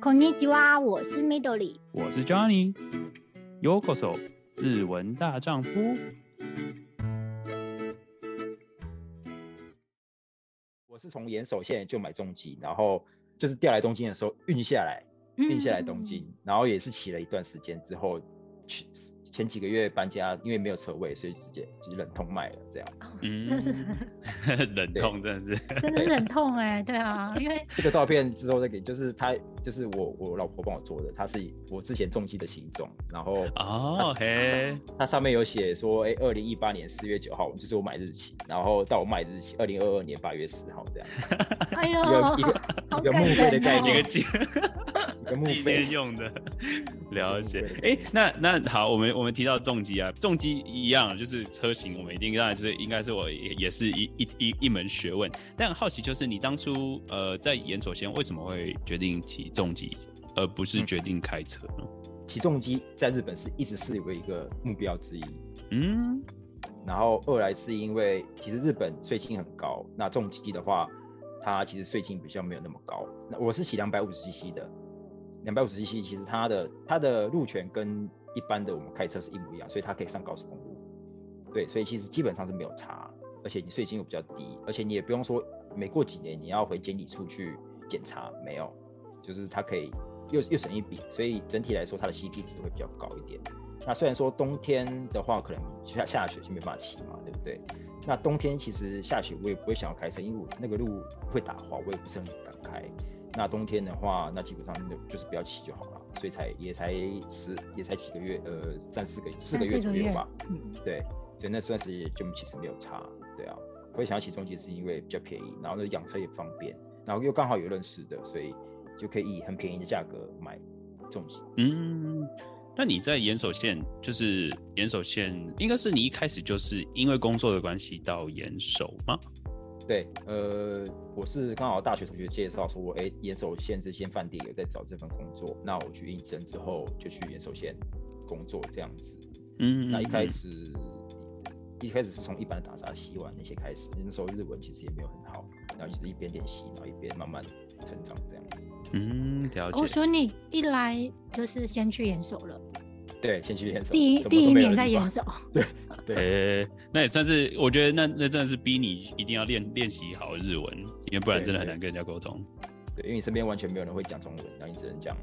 こんにちは，我是 Midori，我是 Johnny。Yokoso，日文大丈夫。我是从岩手县就买重机，然后就是调来东京的时候运下来，运下来东京，嗯、然后也是骑了一段时间之后去。前几个月搬家，因为没有车位，所以直接就是忍痛卖了这样。嗯，那是忍痛，真的是真的忍痛哎、欸，对啊，因为这个照片之后再给，就是他， 就是我我老婆帮我做的，她是我之前重机的行踪，然后哦嘿，它上面有写说，哎，二零一八年四月九号就是我买日期，然后到我卖日期二零二二年八月十号这样。哎呦，一个一个墓碑的概念，一个纪纪念用的，了解。哎，那那好，我们。我们提到重机啊，重机一样，就是车型，我们一定当然是应该是我也也是一一一一门学问。但很好奇，就是你当初呃在研所先为什么会决定骑重机，而不是决定开车呢？骑重机在日本是一直是有一个目标之一。嗯，然后二来是因为其实日本税金很高，那重机的话，它其实税金比较没有那么高。那我是骑两百五十 cc 的，两百五十 cc 其实它的它的路权跟一般的我们开车是一模一样，所以它可以上高速公路。对，所以其实基本上是没有差，而且你税金又比较低，而且你也不用说每过几年你要回监理处去检查，没有，就是它可以又又省一笔，所以整体来说它的 CP 值会比较高一点。那虽然说冬天的话可能下下雪就没办法骑嘛，对不对？那冬天其实下雪我也不会想要开车，因为我那个路会打滑，我也不是很敢开。那冬天的话，那基本上就是不要骑就好了。所以才也才十也才几个月，呃，三四个四个月左右吧。嗯，对，所以那算是就其实没有差，对啊。我也想要骑中级是因为比较便宜，然后呢养车也方便，然后又刚好有认识的，所以就可以以很便宜的价格买重机。嗯，那你在岩手县，就是岩手县，应该是你一开始就是因为工作的关系到岩手吗？对，呃，我是刚好大学同学介绍说，哎，岩手县这间饭店有在找这份工作，那我去应征之后就去岩手县工作这样子。嗯，那一开始一开始是从一般的打杂洗碗那些开始，那时候日文其实也没有很好，然后就是一边练习，然后一边慢慢成长这样。嗯，了解。我说你一来就是先去岩手了。对，先去研手。第一第一年在研手。对 对、欸，那也算是，我觉得那那真的是逼你一定要练练习好日文，因为不然真的很难跟人家沟通。因为你身边完全没有人会讲中文，然后你只能讲，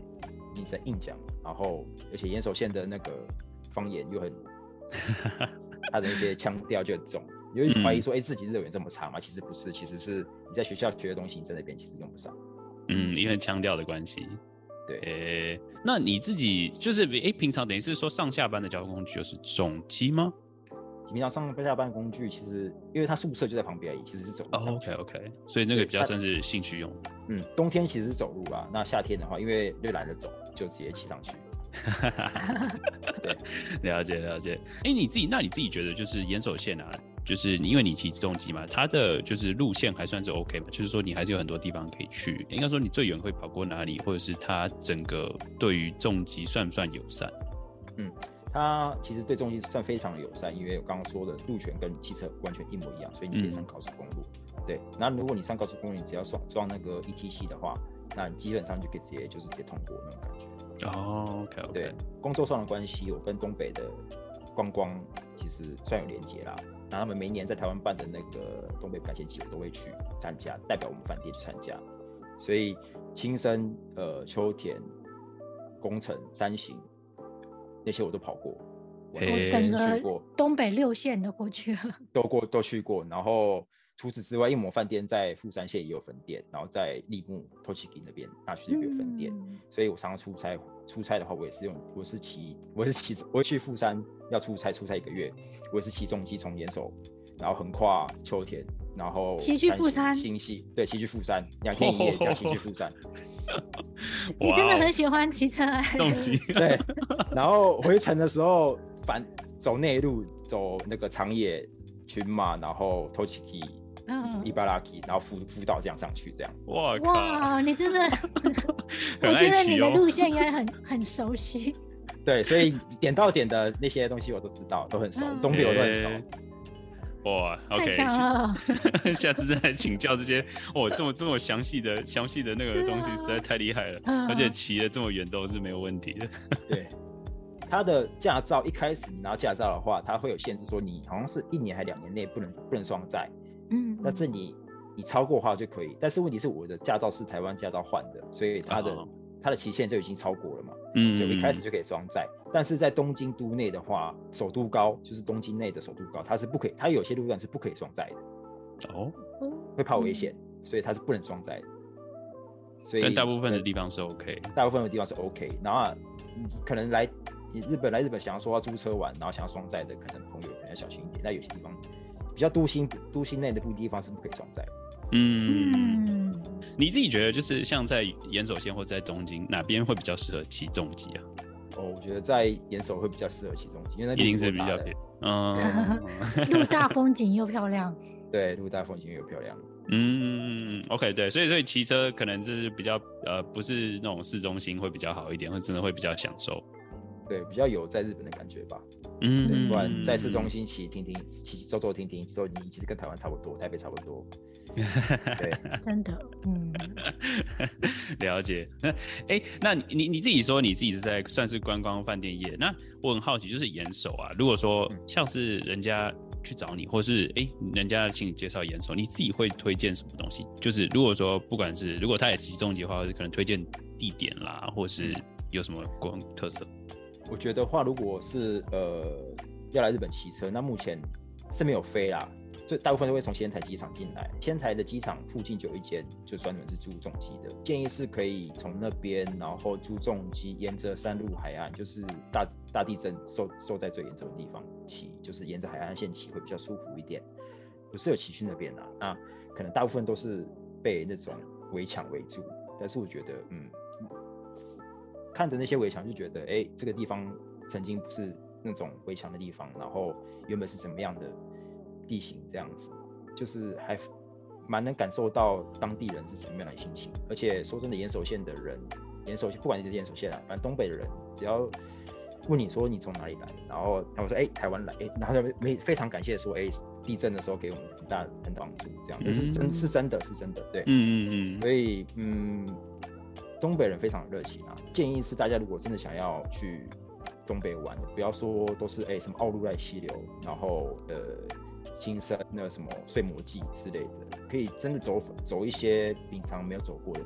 你只能硬讲，然后而且岩手县的那个方言又很，他的一些腔调就很重，你会怀疑说，哎、嗯欸，自己日文这么差吗？其实不是，其实是你在学校学的东西，你在那边其实用不上。嗯，因为腔调的关系。对，诶、欸，那你自己就是诶、欸，平常等于是说上下班的交通工具就是重机吗？平常上下班的工具其实，因为他宿舍就在旁边而已，其实是走路。Oh, OK OK，所以那个比较算是兴趣用。嗯，冬天其实是走路吧，那夏天的话，因为又懒得走，就直接骑上去。对，了解了解。哎、欸，你自己，那你自己觉得就是岩手县啊？就是因为你骑自动机嘛，它的就是路线还算是 OK 嘛，就是说你还是有很多地方可以去。应该说你最远会跑过哪里，或者是它整个对于重机算不算友善？嗯，它其实对重机算非常友善，因为我刚刚说的路权跟汽车完全一模一样，所以你可以上高速公路。嗯、对，那如果你上高速公路，你只要装装那个 ETC 的话，那你基本上就可以直接就是直接通过那种感觉。哦，OK OK。对，工作上的关系，我跟东北的观光其实算有连接啦。那他们每年在台湾办的那个东北感谢祭，我都会去参加，代表我们饭店去参加。所以青森、呃秋田、宫城、山形那些我都跑过，我都去过。东北六县都过去了，都过都去过。然后除此之外，因为我们饭店在富山县也有分店，然后在立木、t o c h i k i 那边大区那边有分店，嗯、所以我常常出差。出差的话，我也是用，我是骑，我是骑，我去富山要出差，出差一个月，我也是骑重机从岩手，然后横跨秋田，然后骑去富山，新潟，对，骑去富山，两天一夜加骑去富山。你真的很喜欢骑车，重机，对。然后回程的时候反走内陆，走那个长野、群马，然后 Tochigi 嗯，伊巴拉基，然后辅辅导这样上去，这样。哇哇，你真的，我觉得你的路线应该很很熟悉。对，所以点到点的那些东西我都知道，都很熟，东北我都很熟。哇，OK，下次再来请教这些哦，这么这么详细的详细的那个东西实在太厉害了，啊、而且骑了这么远都是没有问题的。对，他的驾照一开始你拿驾照的话，他会有限制，说你好像是一年还两年内不能不能双载，嗯，但是你你超过的话就可以，但是问题是我的驾照是台湾驾照换的，所以它的。哦。它的期限就已经超过了嘛，嗯，就一开始就可以双载，但是在东京都内的话，首都高就是东京内的首都高，它是不可以，它有些路段是不可以双载的，哦，会怕危险，所以它是不能双载的，所以但大部分的地方是 OK，大部分的地方是 OK，然后可能来日本来日本想要说要租车玩，然后想要双载的，可能朋友可能要小心一点，那有些地方比较都心都心内的地方是不可以双载的，嗯。你自己觉得，就是像在岩手县或者在东京，哪边会比较适合骑重机啊？哦，我觉得在岩手会比较适合骑重机，因为那一定是比较偏，嗯，路大风景又漂亮。对，路大风景又漂亮。嗯，OK，对，所以所以骑车可能就是比较呃，不是那种市中心会比较好一点，会真的会比较享受。对，比较有在日本的感觉吧。嗯，不然在市中心骑停停，骑走走停停之后，你其实跟台湾差不多，台北差不多。对，真的，嗯，了解。那，哎，那你你自己说你自己是在算是观光饭店业，那我很好奇，就是严守啊，如果说像是人家去找你，或是哎，人家请你介绍严守，你自己会推荐什么东西？就是如果说不管是如果他也骑重机的话，或是可能推荐地点啦，或是有什么观光特色？我觉得话，如果是呃要来日本骑车，那目前是没有飞啦。就大部分都会从仙台机场进来，仙台的机场附近就有一间，就专门是租重机的。建议是可以从那边，然后租重机，沿着山路海岸，就是大大地震受受灾最严重的地方骑，就是沿着海岸线骑会比较舒服一点。不是有骑去那边啊，那可能大部分都是被那种围墙围住，但是我觉得，嗯，看着那些围墙就觉得，哎、欸，这个地方曾经不是那种围墙的地方，然后原本是怎么样的。地形这样子，就是还蛮能感受到当地人是怎么样的心情。而且说真的，岩手县的人，岩手县不管你是岩手县啊，反正东北的人，只要问你说你从哪里来，然后他们说哎、欸、台湾来，哎、欸，然后他们没非常感谢说哎、欸、地震的时候给我们很大很大帮助，这样，是真是真的是真的，对，嗯嗯嗯，所以嗯，东北人非常热情啊，建议是大家如果真的想要去东北玩，不要说都是哎、什么奥入濑溪流，然后呃。金山那什么睡魔祭之类的，可以真的走走一些平常没有走过的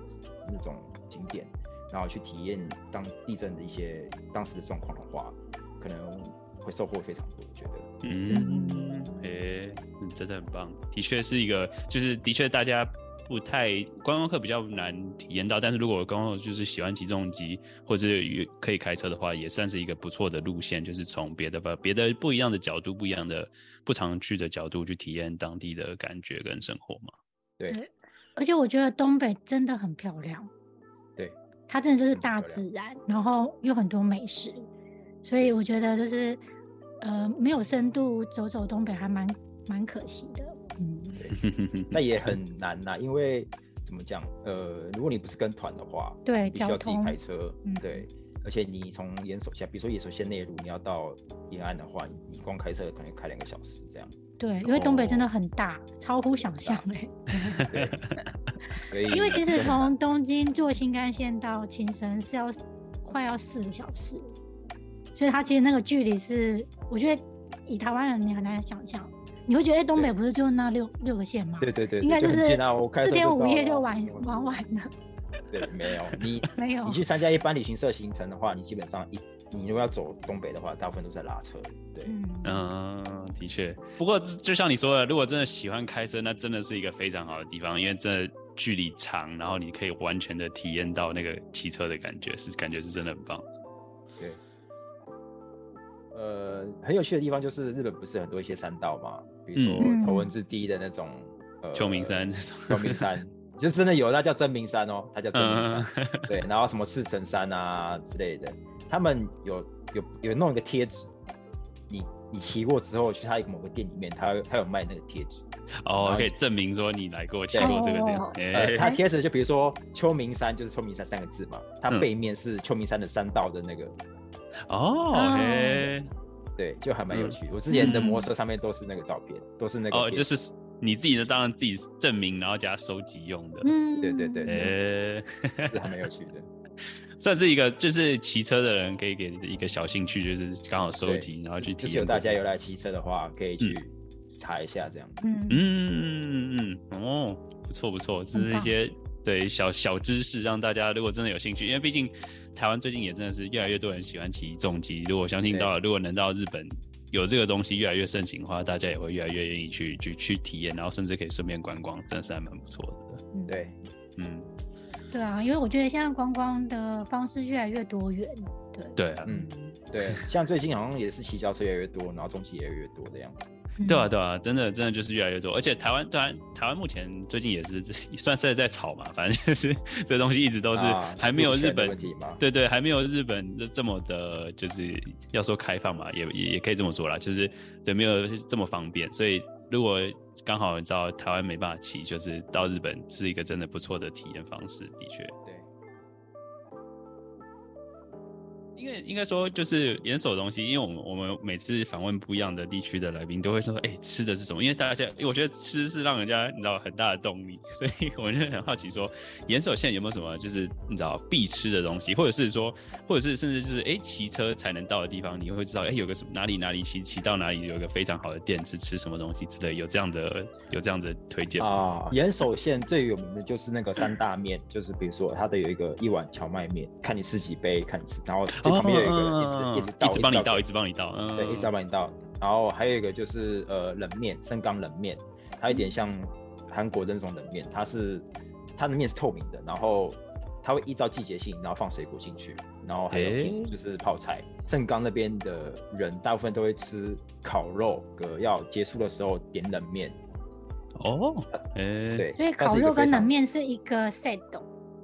那种景点，然后去体验当地震的一些当时的状况的话，可能会收获非常多。我觉得，嗯，哎、欸，真的很棒，的确是一个，就是的确大家。不太观光客比较难体验到，但是如果观光客就是喜欢起重机或者可以开车的话，也算是一个不错的路线，就是从别的吧别的不一样的角度、不一样的不常去的角度去体验当地的感觉跟生活嘛。对，而且我觉得东北真的很漂亮。对，它真的就是大自然，然后有很多美食，所以我觉得就是呃没有深度走走东北还蛮蛮可惜的。嗯，那也很难呐，因为怎么讲？呃，如果你不是跟团的话，对，必须要自己开车，嗯，对，而且你从岩手县，比如说岩手县内陆，你要到沿岸的话，你光开车可能开两个小时这样。对，因为东北真的很大，超乎想象 哎。对，因为其实从东京坐新干线到青森是要快要四个小时，所以它其实那个距离是，我觉得以台湾人你很难想象。你会觉得，哎，东北不是就那六六个县吗？对对对，应该就是四天五夜就玩玩完了。对，没有你 没有，你去参加一般旅行社行程的话，你基本上一你如果要走东北的话，大部分都在拉车。对，嗯，的确。不过就像你说的，如果真的喜欢开车，那真的是一个非常好的地方，因为这距离长，然后你可以完全的体验到那个骑车的感觉，是感觉是真的很棒。对。呃，很有趣的地方就是日本不是很多一些山道嘛，比如说头文字 D 的那种，呃，秋名山，秋名山 就真的有，那叫真名山哦，它叫真名山，嗯、对，然后什么赤城山啊之类的，他们有有有弄一个贴纸，你你骑过之后去他某个店里面，他他有卖那个贴纸，哦，可以证明说你来过骑过这个店，呃，他贴纸就比如说秋名山就是秋名山三个字嘛，它背面是秋名山的山道的那个。哦，对，就还蛮有趣。我之前的摩托车上面都是那个照片，都是那个哦，就是你自己的，当然自己证明，然后加收集用的。嗯，对对对，呃，是还蛮有趣的。算是一个就是骑车的人可以给一个小兴趣，就是刚好收集，然后去体验。就是有大家有来骑车的话，可以去查一下这样。嗯嗯嗯嗯哦，不错不错，这是一些对小小知识，让大家如果真的有兴趣，因为毕竟台湾最近也真的是越来越多人喜欢骑重机。如果相信到，如果能到日本有这个东西越来越盛行的话，大家也会越来越愿意去去去体验，然后甚至可以顺便观光，真的是还蛮不错的。对，嗯。对啊，因为我觉得现在观光的方式越来越多元，对对啊，嗯，对，像最近好像也是骑脚车越来越多，然后重机也越来越多的样子。对啊，对啊，真的真的就是越来越多，而且台湾当然台湾目前最近也是 算是在炒嘛，反正就是 这东西一直都是还没有日本，啊、对对，还没有日本这么的，就是要说开放嘛，也也也可以这么说啦，就是对没有这么方便，所以如果刚好你知道台湾没办法骑，就是到日本是一个真的不错的体验方式，的确。因为应该说就是严守的东西，因为我们我们每次访问不一样的地区的来宾，都会说，哎、欸，吃的是什么？因为大家，因为我觉得吃是让人家你知道很大的动力，所以我就很好奇说，严守现在有没有什么就是你知道必吃的东西，或者是说，或者是甚至就是哎骑车才能到的地方，你会知道哎、欸、有个什么哪里哪里骑骑到哪里有一个非常好的店，是吃什么东西之类，有这样的 有这样的推荐啊？严守县最有名的就是那个三大面，就是比如说它的有一个一碗荞麦面，看你吃几杯，看你吃，然后。旁边有一个人一直一直倒，一直帮你倒，一直帮你倒，对，一直要帮你倒。然后还有一个就是呃冷面，盛冈冷面，它有点像韩国的那种冷面，它是它的面是透明的，然后它会依照季节性，然后放水果进去，然后还有就是泡菜。盛冈那边的人大部分都会吃烤肉，个要结束的时候点冷面。哦，哎，对，所以烤肉跟冷面是一个 set，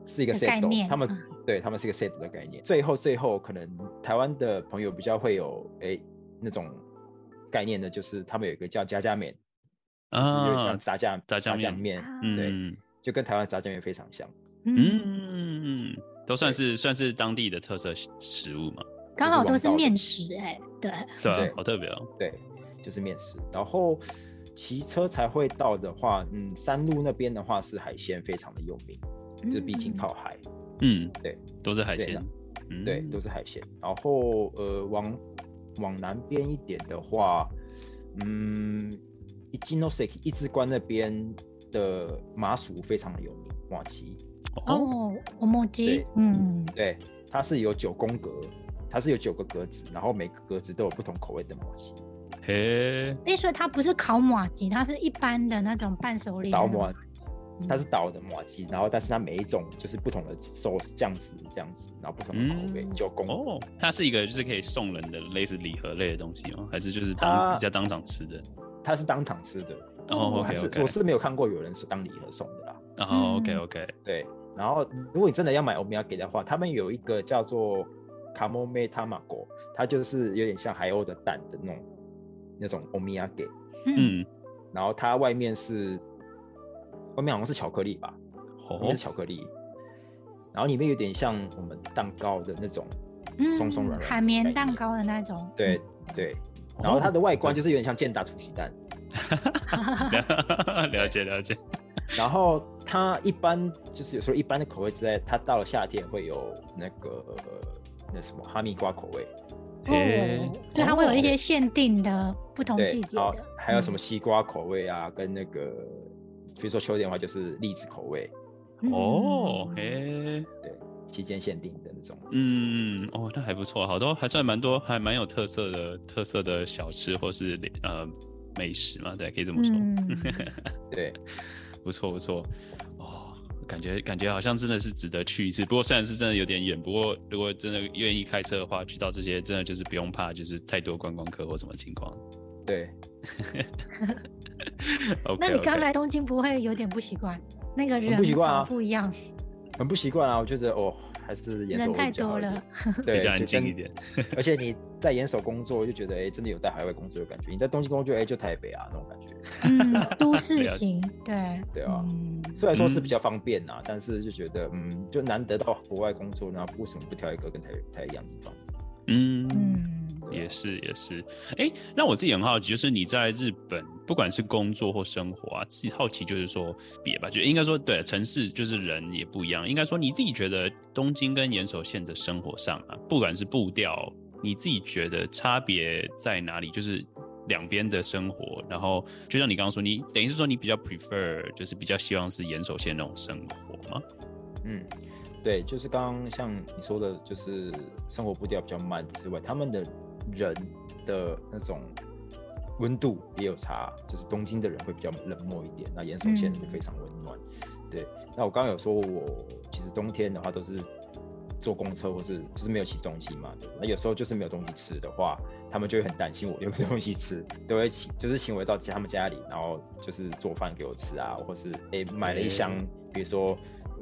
是一个 set 概念，他们。对他们是一个 set 的概念。最后，最后可能台湾的朋友比较会有哎那种概念的，就是他们有一个叫炸酱面，啊，有点像炸酱炸酱面，对，嗯、就跟台湾炸酱面非常像。嗯，都算是算是当地的特色食物嘛。刚好都是面食哎，对对，对好特别哦。对，就是面食。然后骑车才会到的话，嗯，山路那边的话是海鲜非常的有名，嗯、就毕竟靠海。嗯，对，都是海鲜，对，嗯、对，都是海鲜。然后呃，往往南边一点的话，嗯，一金诺塞一之关那边的麻薯非常的有名，麻吉。哦，麻糬，嗯，对，它是有九宫格，它是有九个格子，然后每个格子都有不同口味的麻吉。嘿，哎，所以它不是烤麻吉，它是一般的那种伴手礼。它是倒的麻糬，然后但是它每一种就是不同的 sauce 酱汁这样子，然后不同的口味九宫。哦，它是一个就是可以送人的类似礼盒类的东西吗？还是就是当比较当场吃的？它是当场吃的。哦，OK OK。我是没有看过有人是当礼盒送的啦。哦，OK OK。对，然后如果你真的要买欧米亚给的话，他们有一个叫做卡莫梅塔玛果，它就是有点像海鸥的蛋的那种那种欧米亚给。嗯。然后它外面是。外面好像是巧克力吧，里面是巧克力，哦、然后里面有点像我们蛋糕的那种松松软软，海绵蛋糕的那种。对对，然后它的外观就是有点像健达出奇蛋。了解了解。然后它一般就是有时候一般的口味之外，它到了夏天会有那个那什么哈密瓜口味。哦，所以它会有一些限定的不同季节的，还有什么西瓜口味啊，跟那个。比如说秋天的话，就是栗子口味。哦，嘿，对，期间限定的那种。嗯，哦，那还不错，好多还算蛮多，还蛮有特色的特色的小吃或是呃美食嘛，对，可以这么说。嗯、对，不错不错。哦，感觉感觉好像真的是值得去一次。不过虽然是真的有点远，不过如果真的愿意开车的话，去到这些真的就是不用怕，就是太多观光客或什么情况。对。Okay, 那你刚来东京不会有点不习惯？那个人不习惯啊，不一样，很不习惯啊。我觉得哦，还是 严守人太多了，对，比较安静一点。而且你在严守工作，就觉得哎、欸，真的有在海外工作的感觉。你在东京工作，哎、欸，就台北啊那种感觉。嗯，都市型，对对啊。嗯、虽然说是比较方便啊，嗯、但是就觉得嗯，就难得到国外工作，然后为什么不挑一个跟台台一样的地方？嗯。也是也是，哎，那我自己很好奇，就是你在日本，不管是工作或生活啊，自己好奇就是说别吧，就应该说对，城市就是人也不一样。应该说你自己觉得东京跟岩手县的生活上啊，不管是步调，你自己觉得差别在哪里？就是两边的生活，然后就像你刚刚说，你等于是说你比较 prefer，就是比较希望是岩手县那种生活吗？嗯。对，就是刚刚像你说的，就是生活步调比较慢之外，他们的人的那种温度也有差，就是东京的人会比较冷漠一点，那岩手县就非常温暖。嗯、对，那我刚刚有说我其实冬天的话都是坐公车或是就是没有骑重机嘛，对，那有时候就是没有东西吃的话，他们就会很担心我有没有东西吃，都会请就是请我到他们家里，然后就是做饭给我吃啊，或是哎买了一箱，嗯、比如说。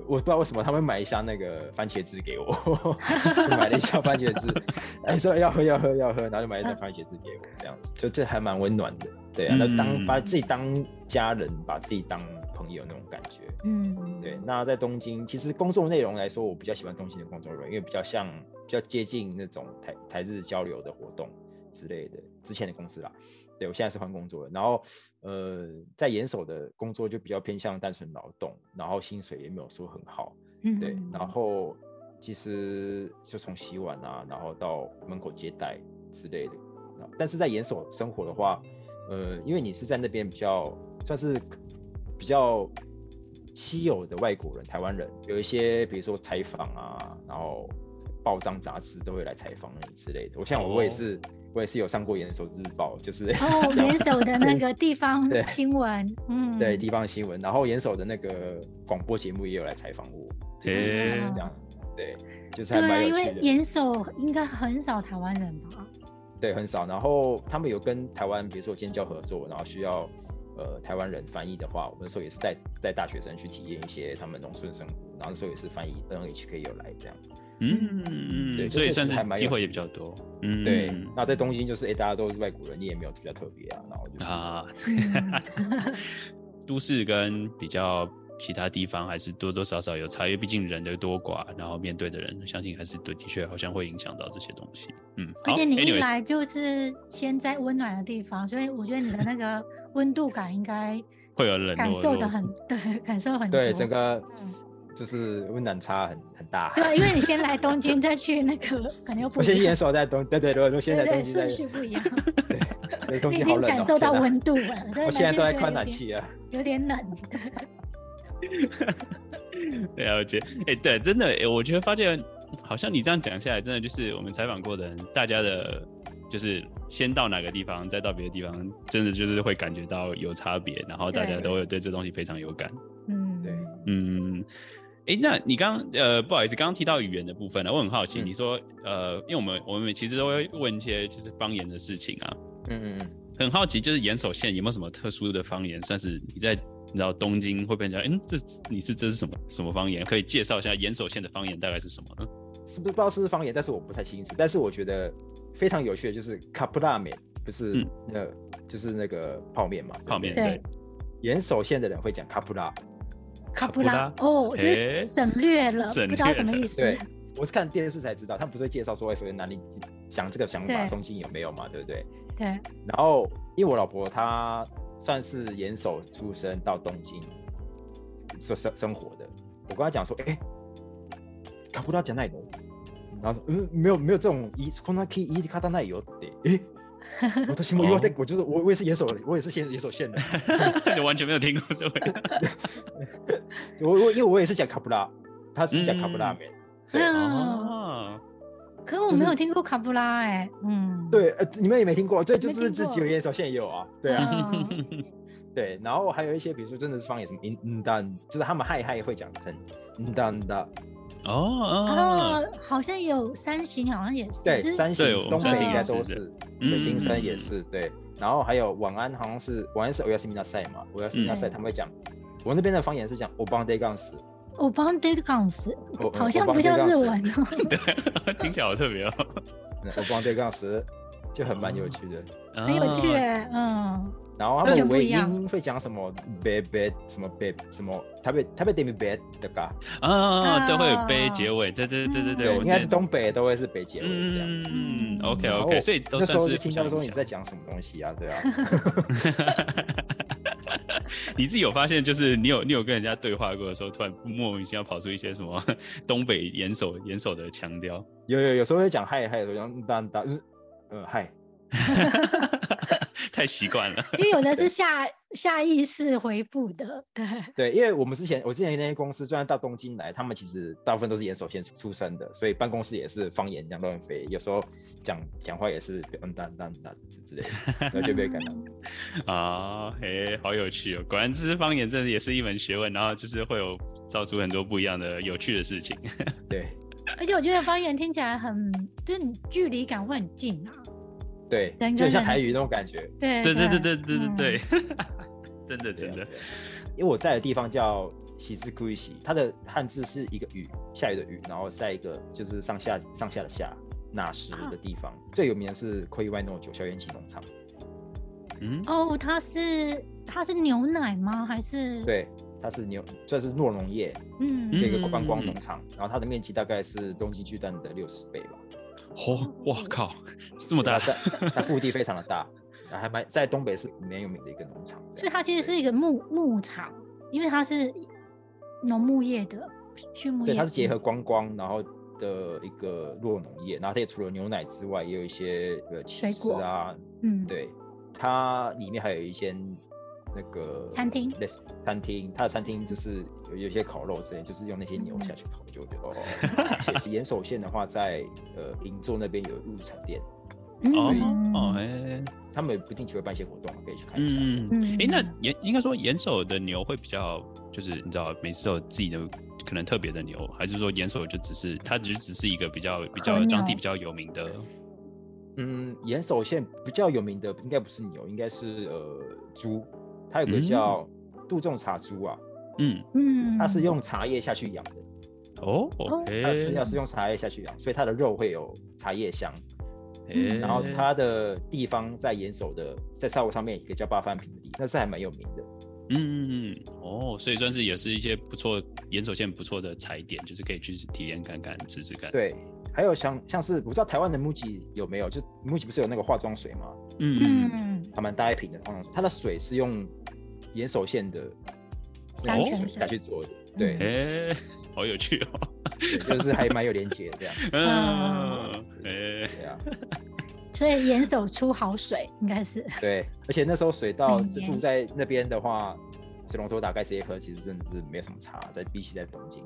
我不知道为什么他们买一箱那个番茄汁给我，买了一箱番茄汁，哎说要喝要喝要喝，然后就买一箱番茄汁给我，这样子就这还蛮温暖的，对啊，那当把自己当家人，把自己当朋友那种感觉，嗯，对。那在东京，其实工作内容来说，我比较喜欢东京的工作内容，因为比较像比较接近那种台台日交流的活动之类的，之前的公司啦。对，我现在是换工作了，然后呃，在岩手的工作就比较偏向单纯劳动，然后薪水也没有说很好，嗯，对，然后其实就从洗碗啊，然后到门口接待之类的，但是在岩手生活的话，呃，因为你是在那边比较算是比较稀有的外国人，台湾人，有一些比如说采访啊，然后报章杂志都会来采访你之类的，我像我我也是。哦我也是有上过岩手日报，就是哦，岩手的那个地方新闻，嗯，对，地方新闻，然后岩手的那个广播节目也有来采访我，就是这样，对，就是还蛮有趣的。对，因为岩手应该很少台湾人吧？对，很少。然后他们有跟台湾，比如说尖教合作，然后需要呃台湾人翻译的话，我们那时候也是带带大学生去体验一些他们农村生活，然后那时候也是翻译 NHK 有来这样。嗯，对，所以算是机会也比较多。嗯，对。那在东京就是，哎、欸，大家都是外国人，你也没有比较特别啊。然后就是啊，都市跟比较其他地方还是多多少少有差，异毕竟人的多寡，然后面对的人，相信还是对，的确好像会影响到这些东西。嗯，而且你一来就是先在温暖的地方，所以我觉得你的那个温度感应该会有冷，感受的很，对，感受很多。对，整个。就是温暖差很很大，对，因为你先来东京，再去那个可能又不。我先岩手在东，对对对，我先在东京。顺序不一样。对，东京好冷。感受到温度了，我现在都在开暖气啊，有点冷。了解，哎，对，真的，哎，我觉得发现好像你这样讲下来，真的就是我们采访过的人，大家的，就是先到哪个地方，再到别的地方，真的就是会感觉到有差别，然后大家都会对这东西非常有感。嗯，对，嗯。哎，那你刚刚呃，不好意思，刚刚提到语言的部分呢，我很好奇，嗯、你说呃，因为我们我们其实都会问一些就是方言的事情啊，嗯嗯嗯，很好奇，就是岩手县有没有什么特殊的方言，算是你在你知道东京会被人家，嗯，这你是这是什么什么方言？可以介绍一下岩手县的方言大概是什么呢？是不是不知道是不是方言，但是我不太清楚，但是我觉得非常有趣的就是卡布拉面，不是那、嗯、就是那个泡面嘛，泡面对，对，岩手县的人会讲卡布拉。卡布拉哦，就是省略了，不知道什么意思。对，我是看电视才知道，他们不是会介绍说为什么哪里想这个想法，东京有没有嘛，对不对？对。然后，因为我老婆她算是岩手出生到东京生生生活的，我跟她讲说，哎，卡布拉讲那里，然后嗯，没有没有这种一，こんな言い方ないよって，哎。 我都心目，因为我就是我，我也是岩手，我也是岩岩手县的，就完全没有听过，是不是？我我因为我也是讲卡布拉，他是讲卡布拉面，对。啊。可是我没有听过卡布拉哎，嗯，对，呃，你们也没听过，这就是自己有岩手县也有啊，对啊，对，然后还有一些，比如说真的是方言，什么嗯嗯当，就是他们嗨嗨会讲成嗯当的。哦哦，好像有三型，好像也是。对，三型、东北应该都是。对，新生也是对。然后还有晚安，好像是晚安是欧亚斯米纳赛嘛，欧亚斯米纳赛他们会讲，我那边的方言是讲欧邦德杠斯。欧邦德杠斯，好像不叫日文哦。对，听起来好特别哦。欧邦德杠十就很蛮有趣的，很有趣，嗯。然后他们尾音会讲什么 bad bad 什么 bad 什么台北台北点名 bad 的嘎啊，都会有 bad 结尾，对对对对对，应该是东北都会是 bad 结尾这样。嗯，OK OK，所以都那时候就听到说你在讲什么东西啊？对啊。你自己有发现，就是你有你有跟人家对话过的时候，突然莫名其妙跑出一些什么东北严守严守的腔调？有有有时候会讲嗨嗨有时候，当当嗯嗯嗨。太习惯了，因为有的是下下意识回复的，对对，因为我们之前我之前那些公司，虽然到东京来，他们其实大部分都是岩手县出生的，所以办公室也是方言这样乱飞，有时候讲讲话也是嗯当当当之类的，然后就被感到啊，嘿，好有趣哦，果然这是方言，真的也是一门学问，然后就是会有造出很多不一样的有趣的事情，对，而且我觉得方言听起来很，就是你距离感会很近啊。对，就像台语那种感觉。对对对对对对对对，真的真的。因为我在的地方叫喜之库伊喜，它的汉字是一个雨，下雨的雨，然后在一个就是上下上下的下，那时的地方。最有名的是桧意外诺酒小圆崎农场。嗯，哦，它是它是牛奶吗？还是？对，它是牛，这是酪农业，嗯，一个观光农场，然后它的面积大概是东京巨蛋的六十倍吧。哦，哇靠，这么大！它腹地非常的大，还蛮在东北是蛮有名的一个农场。所以它其实是一个牧牧场，因为它是农牧业的畜牧业。对，它是结合观光，然后的一个弱农业。然后它也除了牛奶之外，也有一些呃水果啊，嗯，对，它里面还有一间。那个餐厅，餐厅，它的餐厅就是有有些烤肉之类，就是用那些牛下去烤，就觉得哦。而且岩手县的话，在呃银座那边有入场店，哦哦哎，他们不定期会办一些活动，可以去看一下。嗯嗯，哎，那岩应该说岩手的牛会比较，就是你知道，每次都有自己的可能特别的牛，还是说岩手就只是它只只是一个比较比较当地比较有名的？嗯，岩手县比较有名的应该不是牛，应该是呃猪。它有个叫杜仲茶猪啊，嗯嗯，它是用茶叶下去养的，哦，它饲料是用茶叶下去养，所以它的肉会有茶叶香。嗯、然后它的地方在岩手的，在沙湖上面一个叫八幡平的地，那是还蛮有名的。嗯嗯嗯，哦，所以算是也是一些不错岩手县不错的踩点，就是可以去体验看看、试试看。对，还有像像是我不知道台湾的 MUJI 有没有，就 MUJI 不是有那个化妆水吗？嗯嗯嗯，还蛮大一瓶的化妆水，它的水是用。岩手县的山泉水去做的，对，哎，好有趣哦，就是还蛮有连结的这样，嗯，哎，对啊，所以岩手出好水应该是，对，而且那时候水稻住在那边的话，水龙头打开直接喝，其实真的是没有什么差，在比起在东京。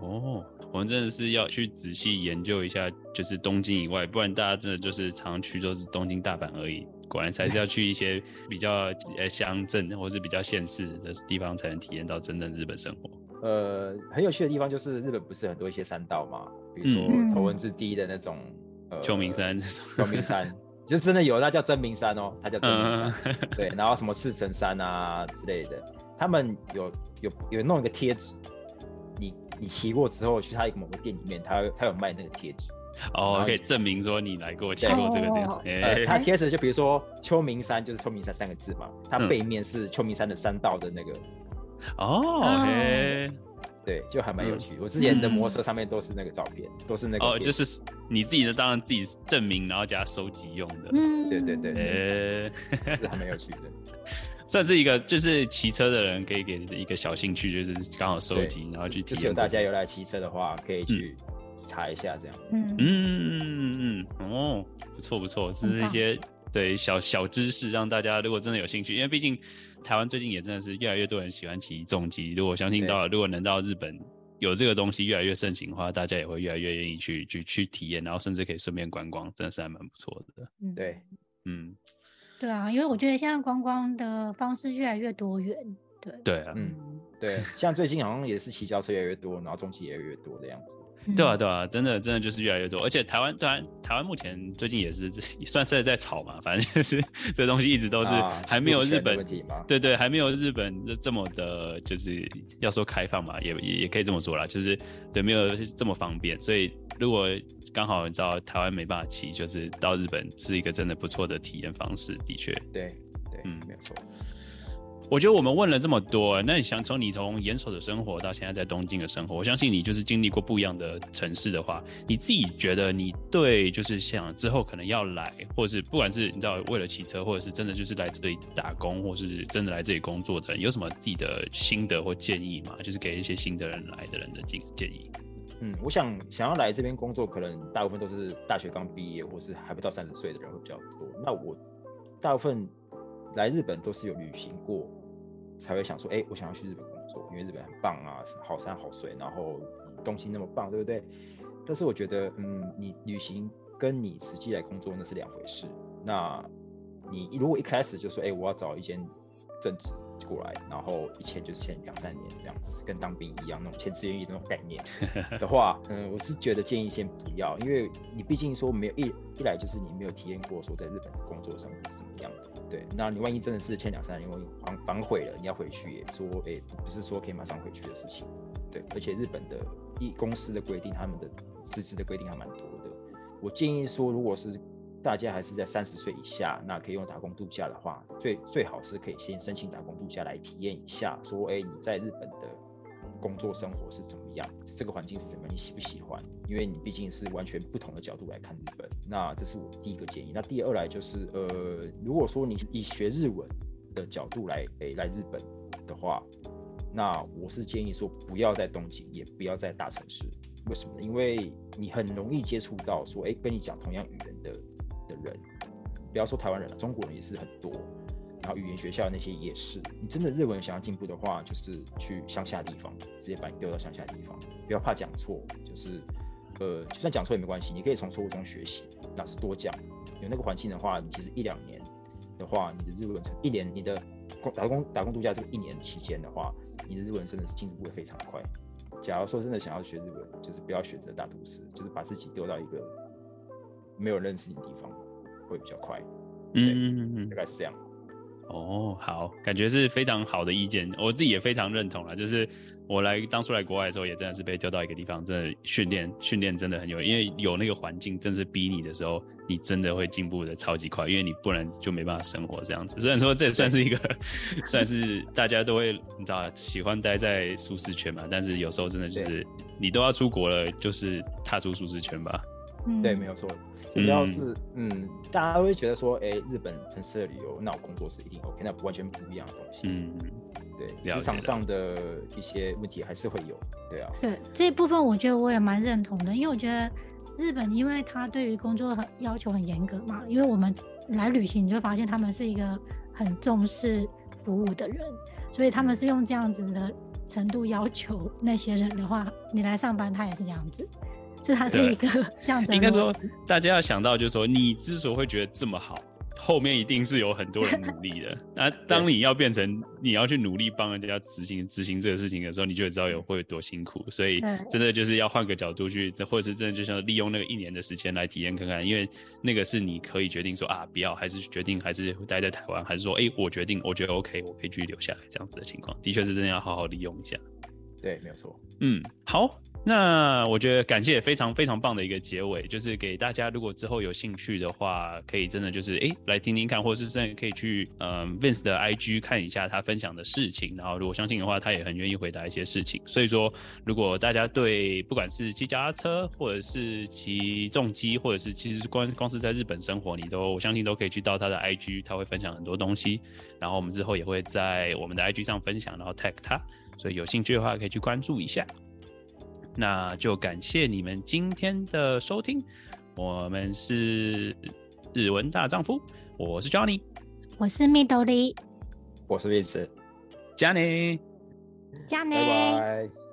哦，我们真的是要去仔细研究一下，就是东京以外，不然大家真的就是常去都是东京、大阪而已。果然还是要去一些比较呃乡镇或是比较县市的地方，才能体验到真正的日本生活。呃，很有趣的地方就是日本不是很多一些山道嘛，比如说头文字 D 的那种，呃，秋名山，秋名山，就真的有，那叫真名山哦，它叫真名山。对，然后什么赤城山啊之类的，他们有有有弄一个贴纸，你你骑过之后去他一个某个店里面，他他有卖那个贴纸。哦，可以证明说你来过、骑过这个地方。呃，它贴纸就比如说秋名山，就是秋名山三个字嘛，它背面是秋名山的山道的那个。哦，对，就还蛮有趣。我之前的摩托车上面都是那个照片，都是那个。哦，就是你自己的，当然自己证明，然后加收集用的。嗯，对对对，哎，是还蛮有趣的。算是一个就是骑车的人可以给一个小兴趣，就是刚好收集，然后去体验。就是大家有来骑车的话，可以去。查一下这样，嗯嗯嗯嗯哦，不错不错，这是一些对小小知识，让大家如果真的有兴趣，因为毕竟台湾最近也真的是越来越多人喜欢骑重机，如果相信到了，如果能到日本有这个东西越来越盛行的话，大家也会越来越愿意去去去体验，然后甚至可以顺便观光，真的是还蛮不错的。嗯，对，嗯，对。啊，因为我觉得现在观光的方式越来越多元，对。对啊，嗯。对，像最近好像也是骑脚车越来越多，然后重机也越来越多的样子。对啊，对啊，真的，真的就是越来越多，而且台湾，当然，台湾目前最近也是算是在炒嘛，反正就是 这东西一直都是还没有日本，啊、对对，还没有日本这么的，就是要说开放嘛，也也也可以这么说啦，就是对，没有这么方便，所以如果刚好你知道台湾没办法骑，就是到日本是一个真的不错的体验方式，的确，对。对，嗯，没有错。我觉得我们问了这么多，那你想从你从严守的生活到现在在东京的生活，我相信你就是经历过不一样的城市的话，你自己觉得你对就是想之后可能要来，或者是不管是你知道为了骑车，或者是真的就是来这里打工，或是真的来这里工作的人，有什么自己的心得或建议吗？就是给一些新的人来的人的建建议。嗯，我想想要来这边工作，可能大部分都是大学刚毕业，或是还不到三十岁的人会比较多。那我大部分来日本都是有旅行过。才会想说，哎、我想要去日本工作，因为日本很棒啊，好山好水，然后东西那么棒，对不对？但是我觉得，嗯，你旅行跟你实际来工作那是两回事。那你如果一开始就说，哎、我要找一间正职过来，然后一签就签两三年这样子，跟当兵一样那种签志愿役那种概念的话，嗯，我是觉得建议先不要，因为你毕竟说没有一一来就是你没有体验过说在日本工作生活是怎么样的。对，那你万一真的是签两三年，因为反反悔了，你要回去也说，哎、不是说可以马上回去的事情。对，而且日本的一公司的规定，他们的辞职的规定还蛮多的。我建议说，如果是大家还是在三十岁以下，那可以用打工度假的话，最最好是可以先申请打工度假来体验一下，说，哎、你在日本的。工作生活是怎么样？这个环境是怎么样？你喜不喜欢？因为你毕竟是完全不同的角度来看日本。那这是我第一个建议。那第二来就是，呃，如果说你以学日文的角度来，诶、来日本的话，那我是建议说，不要在东京，也不要在大城市。为什么呢？因为你很容易接触到说，诶、跟你讲同样语言的的人，不要说台湾人了，中国人也是很多。然后语言学校那些也是，你真的日文想要进步的话，就是去乡下地方，直接把你丢到乡下地方，不要怕讲错，就是，呃，就算讲错也没关系，你可以从错误中学习，老师多讲，有那个环境的话，你其实一两年的话，你的日文成一年，你的工打工打工度假这个一年期间的话，你的日文真的是进步会非常快。假如说真的想要学日文，就是不要选择大都市，就是把自己丢到一个没有认识你的地方，会比较快。嗯嗯嗯，大概是这样。哦，好，感觉是非常好的意见，我自己也非常认同了。就是我来当初来国外的时候，也真的是被丢到一个地方，真的训练训练真的很有，因为有那个环境，真的是逼你的时候，你真的会进步的超级快，因为你不然就没办法生活这样子。虽然说这也算是一个，算是大家都会你知道喜欢待在舒适圈嘛，但是有时候真的就是你都要出国了，就是踏出舒适圈吧。嗯，对，没有错。主要是，嗯，大家都会觉得说，哎、欸，日本城市的旅游，那我工作是一定 OK，那完全不一样的东西。嗯，对，职场上的一些问题还是会有，对啊。对这一部分，我觉得我也蛮认同的，因为我觉得日本，因为他对于工作很要求很严格嘛，因为我们来旅行，你就会发现他们是一个很重视服务的人，所以他们是用这样子的程度要求那些人的话，你来上班，他也是这样子。这它是一个这样子，应该说，大家要想到，就是说，你之所以会觉得这么好，后面一定是有很多人努力的。那当你要变成你要去努力帮人家执行执行这个事情的时候，你就会知道有会有多辛苦。所以，真的就是要换个角度去，或者是真的就像利用那个一年的时间来体验看看，因为那个是你可以决定说啊，不要，还是决定还是待在台湾，还是说，哎，我决定，我觉得 OK，我可以继续留下来这样子的情况，的确是真的要好好利用一下。对，没有错。嗯，好。那我觉得感谢非常非常棒的一个结尾，就是给大家如果之后有兴趣的话，可以真的就是哎、欸、来听听看，或者是真的可以去嗯 Vince 的 IG 看一下他分享的事情，然后如果相信的话，他也很愿意回答一些事情。所以说，如果大家对不管是骑脚踏车，或者是骑重机，或者是其实光光是在日本生活，你都我相信都可以去到他的 IG，他会分享很多东西。然后我们之后也会在我们的 IG 上分享，然后 tag 他，所以有兴趣的话可以去关注一下。那就感谢你们今天的收听，我们是日文大丈夫，我是 Johnny，我是 Midori，我是 Vince，加内，加内，拜拜。